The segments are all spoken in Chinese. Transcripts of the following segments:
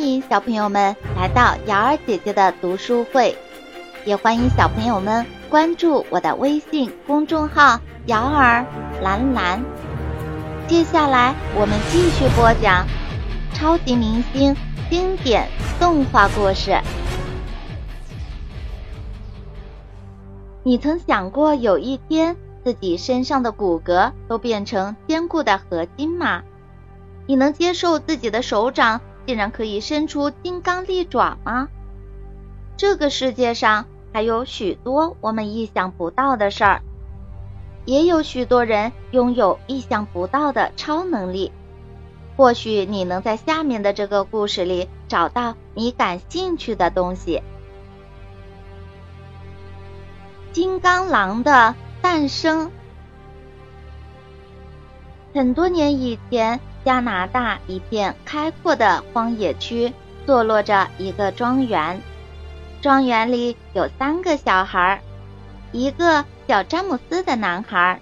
欢迎小朋友们来到瑶儿姐姐的读书会，也欢迎小朋友们关注我的微信公众号“瑶儿蓝蓝”。接下来我们继续播讲超级明星经典动画故事。你曾想过有一天自己身上的骨骼都变成坚固的合金吗？你能接受自己的手掌？竟然可以伸出金刚利爪吗？这个世界上还有许多我们意想不到的事儿，也有许多人拥有意想不到的超能力。或许你能在下面的这个故事里找到你感兴趣的东西。金刚狼的诞生。很多年以前。加拿大一片开阔的荒野区，坐落着一个庄园。庄园里有三个小孩，一个叫詹姆斯的男孩，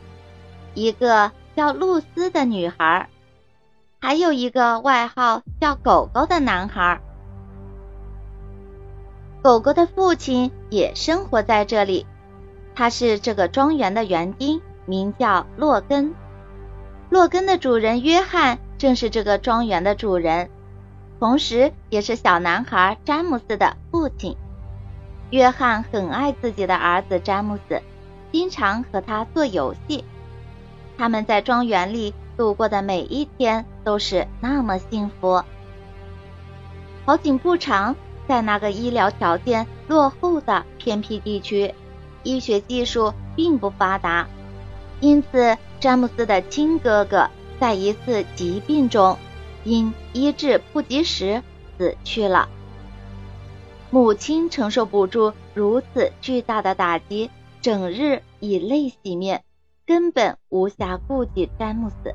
一个叫露丝的女孩，还有一个外号叫狗狗的男孩。狗狗的父亲也生活在这里，他是这个庄园的园丁，名叫洛根。洛根的主人约翰。正是这个庄园的主人，同时也是小男孩詹姆斯的父亲。约翰很爱自己的儿子詹姆斯，经常和他做游戏。他们在庄园里度过的每一天都是那么幸福。好景不长，在那个医疗条件落后的偏僻地区，医学技术并不发达，因此詹姆斯的亲哥哥。在一次疾病中，因医治不及时死去了。母亲承受不住如此巨大的打击，整日以泪洗面，根本无暇顾及詹姆斯。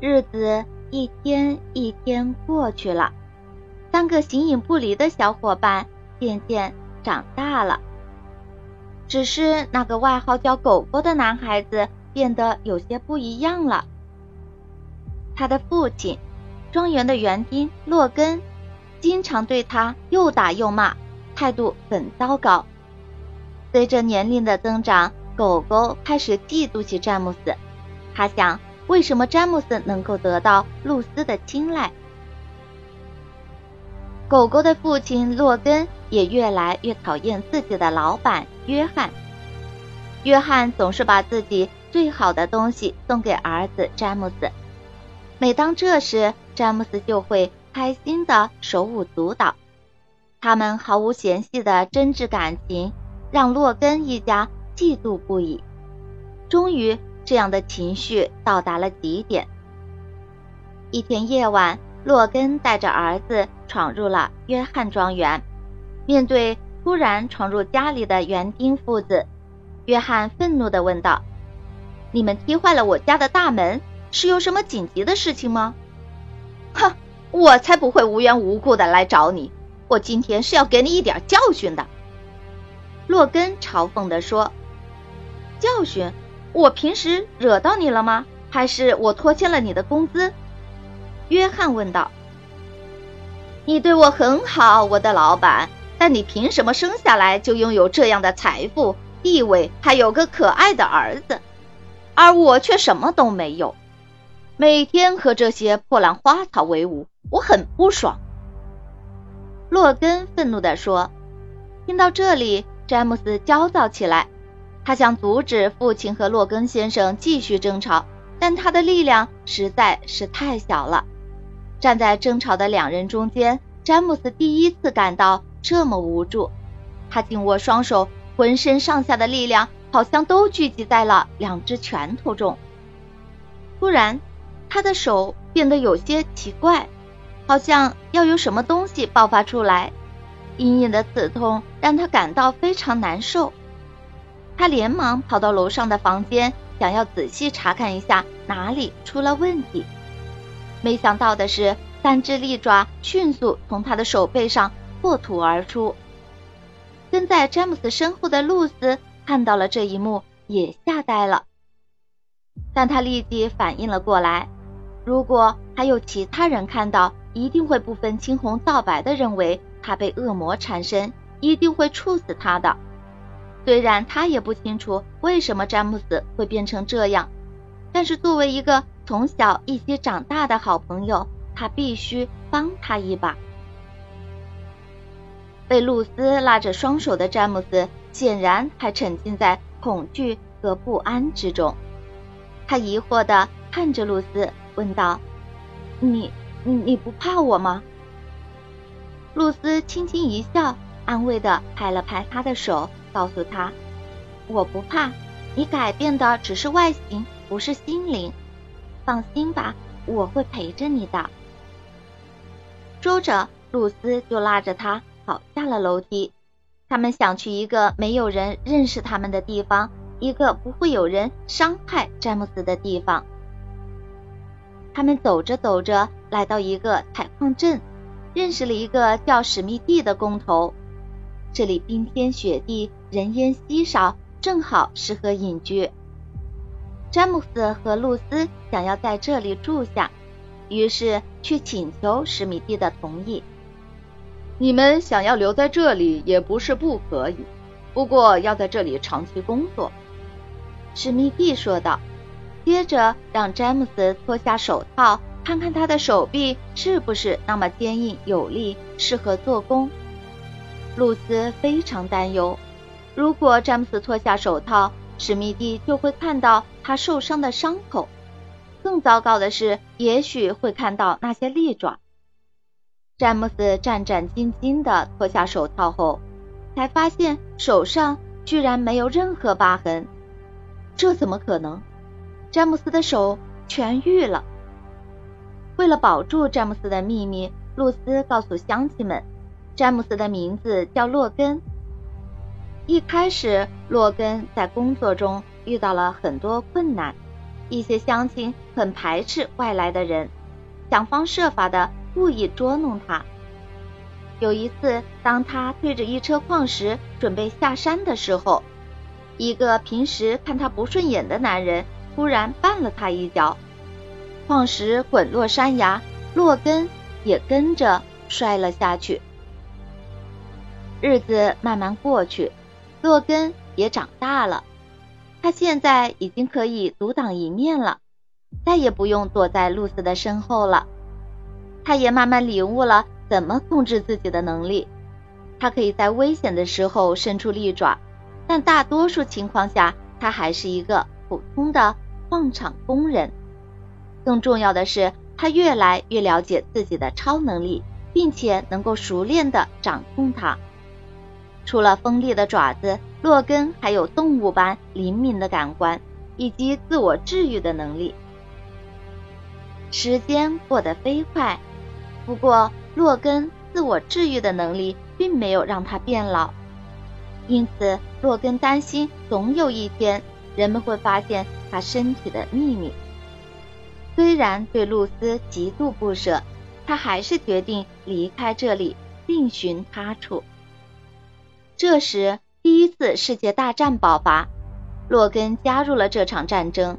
日子一天一天过去了，三个形影不离的小伙伴渐渐长大了。只是那个外号叫“狗狗”的男孩子。变得有些不一样了。他的父亲，庄园的园丁洛根，经常对他又打又骂，态度很糟糕。随着年龄的增长，狗狗开始嫉妒起詹姆斯。他想，为什么詹姆斯能够得到露丝的青睐？狗狗的父亲洛根也越来越讨厌自己的老板约翰。约翰总是把自己。最好的东西送给儿子詹姆斯。每当这时，詹姆斯就会开心的手舞足蹈。他们毫无嫌隙的真挚感情，让洛根一家嫉妒不已。终于，这样的情绪到达了极点。一天夜晚，洛根带着儿子闯入了约翰庄园。面对突然闯入家里的园丁父子，约翰愤怒的问道。你们踢坏了我家的大门，是有什么紧急的事情吗？哼，我才不会无缘无故的来找你，我今天是要给你一点教训的。洛根嘲讽的说：“教训？我平时惹到你了吗？还是我拖欠了你的工资？”约翰问道。“你对我很好，我的老板，但你凭什么生下来就拥有这样的财富、地位，还有个可爱的儿子？”而我却什么都没有，每天和这些破烂花草为伍，我很不爽。洛根愤怒地说。听到这里，詹姆斯焦躁起来，他想阻止父亲和洛根先生继续争吵，但他的力量实在是太小了。站在争吵的两人中间，詹姆斯第一次感到这么无助，他紧握双手，浑身上下的力量。好像都聚集在了两只拳头中。突然，他的手变得有些奇怪，好像要有什么东西爆发出来。隐隐的刺痛让他感到非常难受。他连忙跑到楼上的房间，想要仔细查看一下哪里出了问题。没想到的是，三只利爪迅速从他的手背上破土而出。跟在詹姆斯身后的露丝。看到了这一幕，也吓呆了。但他立即反应了过来，如果还有其他人看到，一定会不分青红皂白的认为他被恶魔缠身，一定会处死他的。虽然他也不清楚为什么詹姆斯会变成这样，但是作为一个从小一起长大的好朋友，他必须帮他一把。被露丝拉着双手的詹姆斯显然还沉浸在恐惧和不安之中，他疑惑地看着露丝，问道：“你、你、你不怕我吗？”露丝轻轻一笑，安慰地拍了拍他的手，告诉他：“我不怕，你改变的只是外形，不是心灵。放心吧，我会陪着你的。”说着，露丝就拉着他。跑下了楼梯，他们想去一个没有人认识他们的地方，一个不会有人伤害詹姆斯的地方。他们走着走着，来到一个采矿镇，认识了一个叫史密蒂的工头。这里冰天雪地，人烟稀少，正好适合隐居。詹姆斯和露丝想要在这里住下，于是去请求史密蒂的同意。你们想要留在这里也不是不可以，不过要在这里长期工作。”史密蒂说道。接着让詹姆斯脱下手套，看看他的手臂是不是那么坚硬有力，适合做工。露丝非常担忧，如果詹姆斯脱下手套，史密蒂就会看到他受伤的伤口。更糟糕的是，也许会看到那些利爪。詹姆斯战战兢兢地脱下手套后，才发现手上居然没有任何疤痕。这怎么可能？詹姆斯的手痊愈了。为了保住詹姆斯的秘密，露丝告诉乡亲们，詹姆斯的名字叫洛根。一开始，洛根在工作中遇到了很多困难，一些乡亲很排斥外来的人，想方设法的。故意捉弄他。有一次，当他推着一车矿石准备下山的时候，一个平时看他不顺眼的男人突然绊了他一脚，矿石滚落山崖，洛根也跟着摔了下去。日子慢慢过去，洛根也长大了，他现在已经可以独当一面了，再也不用躲在露丝的身后了。他也慢慢领悟了怎么控制自己的能力。他可以在危险的时候伸出利爪，但大多数情况下，他还是一个普通的矿场工人。更重要的是，他越来越了解自己的超能力，并且能够熟练的掌控它。除了锋利的爪子，洛根还有动物般灵敏的感官以及自我治愈的能力。时间过得飞快。不过，洛根自我治愈的能力并没有让他变老，因此洛根担心总有一天人们会发现他身体的秘密。虽然对露丝极度不舍，他还是决定离开这里，另寻他处。这时，第一次世界大战爆发，洛根加入了这场战争。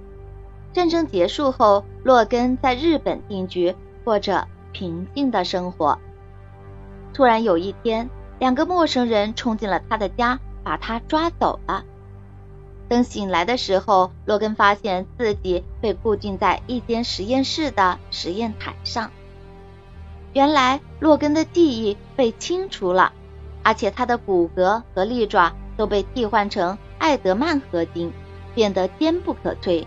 战争结束后，洛根在日本定居，过着。平静的生活。突然有一天，两个陌生人冲进了他的家，把他抓走了。等醒来的时候，罗根发现自己被固定在一间实验室的实验台上。原来，洛根的记忆被清除了，而且他的骨骼和利爪都被替换成艾德曼合金，变得坚不可摧。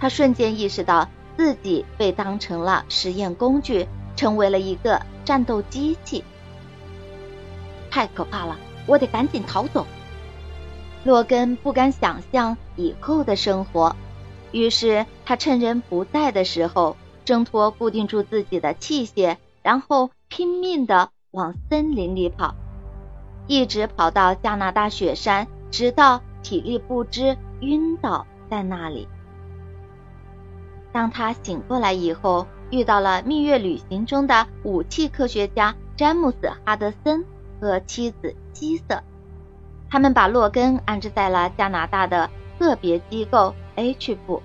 他瞬间意识到自己被当成了实验工具。成为了一个战斗机器，太可怕了！我得赶紧逃走。洛根不敢想象以后的生活，于是他趁人不在的时候，挣脱固定住自己的器械，然后拼命的往森林里跑，一直跑到加拿大雪山，直到体力不支晕倒在那里。当他醒过来以后，遇到了蜜月旅行中的武器科学家詹姆斯·哈德森和妻子希瑟，他们把洛根安置在了加拿大的特别机构 H 部，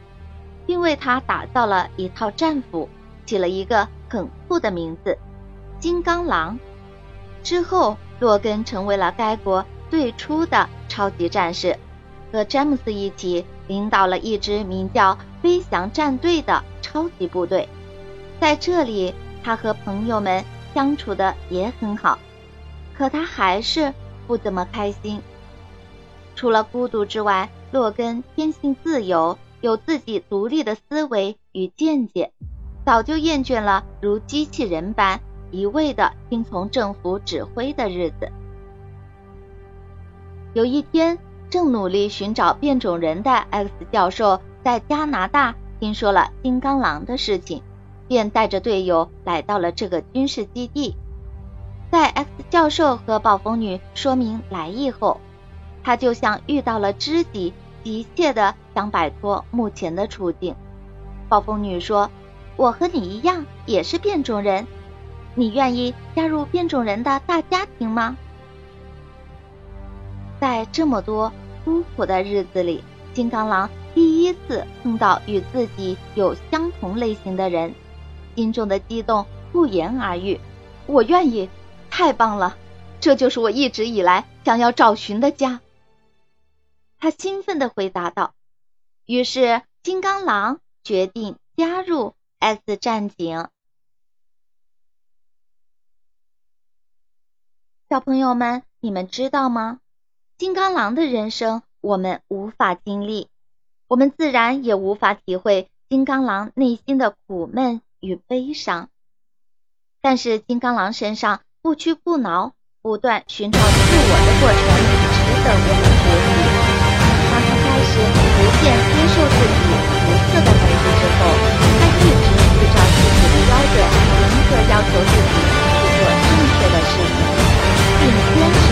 并为他打造了一套战服，起了一个很酷的名字——金刚狼。之后，洛根成为了该国最初的超级战士，和詹姆斯一起领导了一支名叫“飞翔战队”的超级部队。在这里，他和朋友们相处的也很好，可他还是不怎么开心。除了孤独之外，洛根天性自由，有自己独立的思维与见解，早就厌倦了如机器人般一味的听从政府指挥的日子。有一天，正努力寻找变种人的 X 教授在加拿大听说了金刚狼的事情，便带着队友来到了这个军事基地。在 X 教授和暴风女说明来意后，他就像遇到了知己，急切的想摆脱目前的处境。暴风女说：“我和你一样，也是变种人，你愿意加入变种人的大家庭吗？”在这么多孤苦的日子里，金刚狼第一次碰到与自己有相同类型的人，心中的激动不言而喻。我愿意，太棒了，这就是我一直以来想要找寻的家。他兴奋地回答道：“于是，金刚狼决定加入 X 战警。”小朋友们，你们知道吗？金刚狼的人生我们无法经历，我们自然也无法体会金刚狼内心的苦闷与悲伤。但是金刚狼身上不屈不挠不断寻找自我的过程值得我们学习当他开始逐渐接受自己独特的本质之后他一直依照自己的标准严格要求自己去做正确的事情并坚持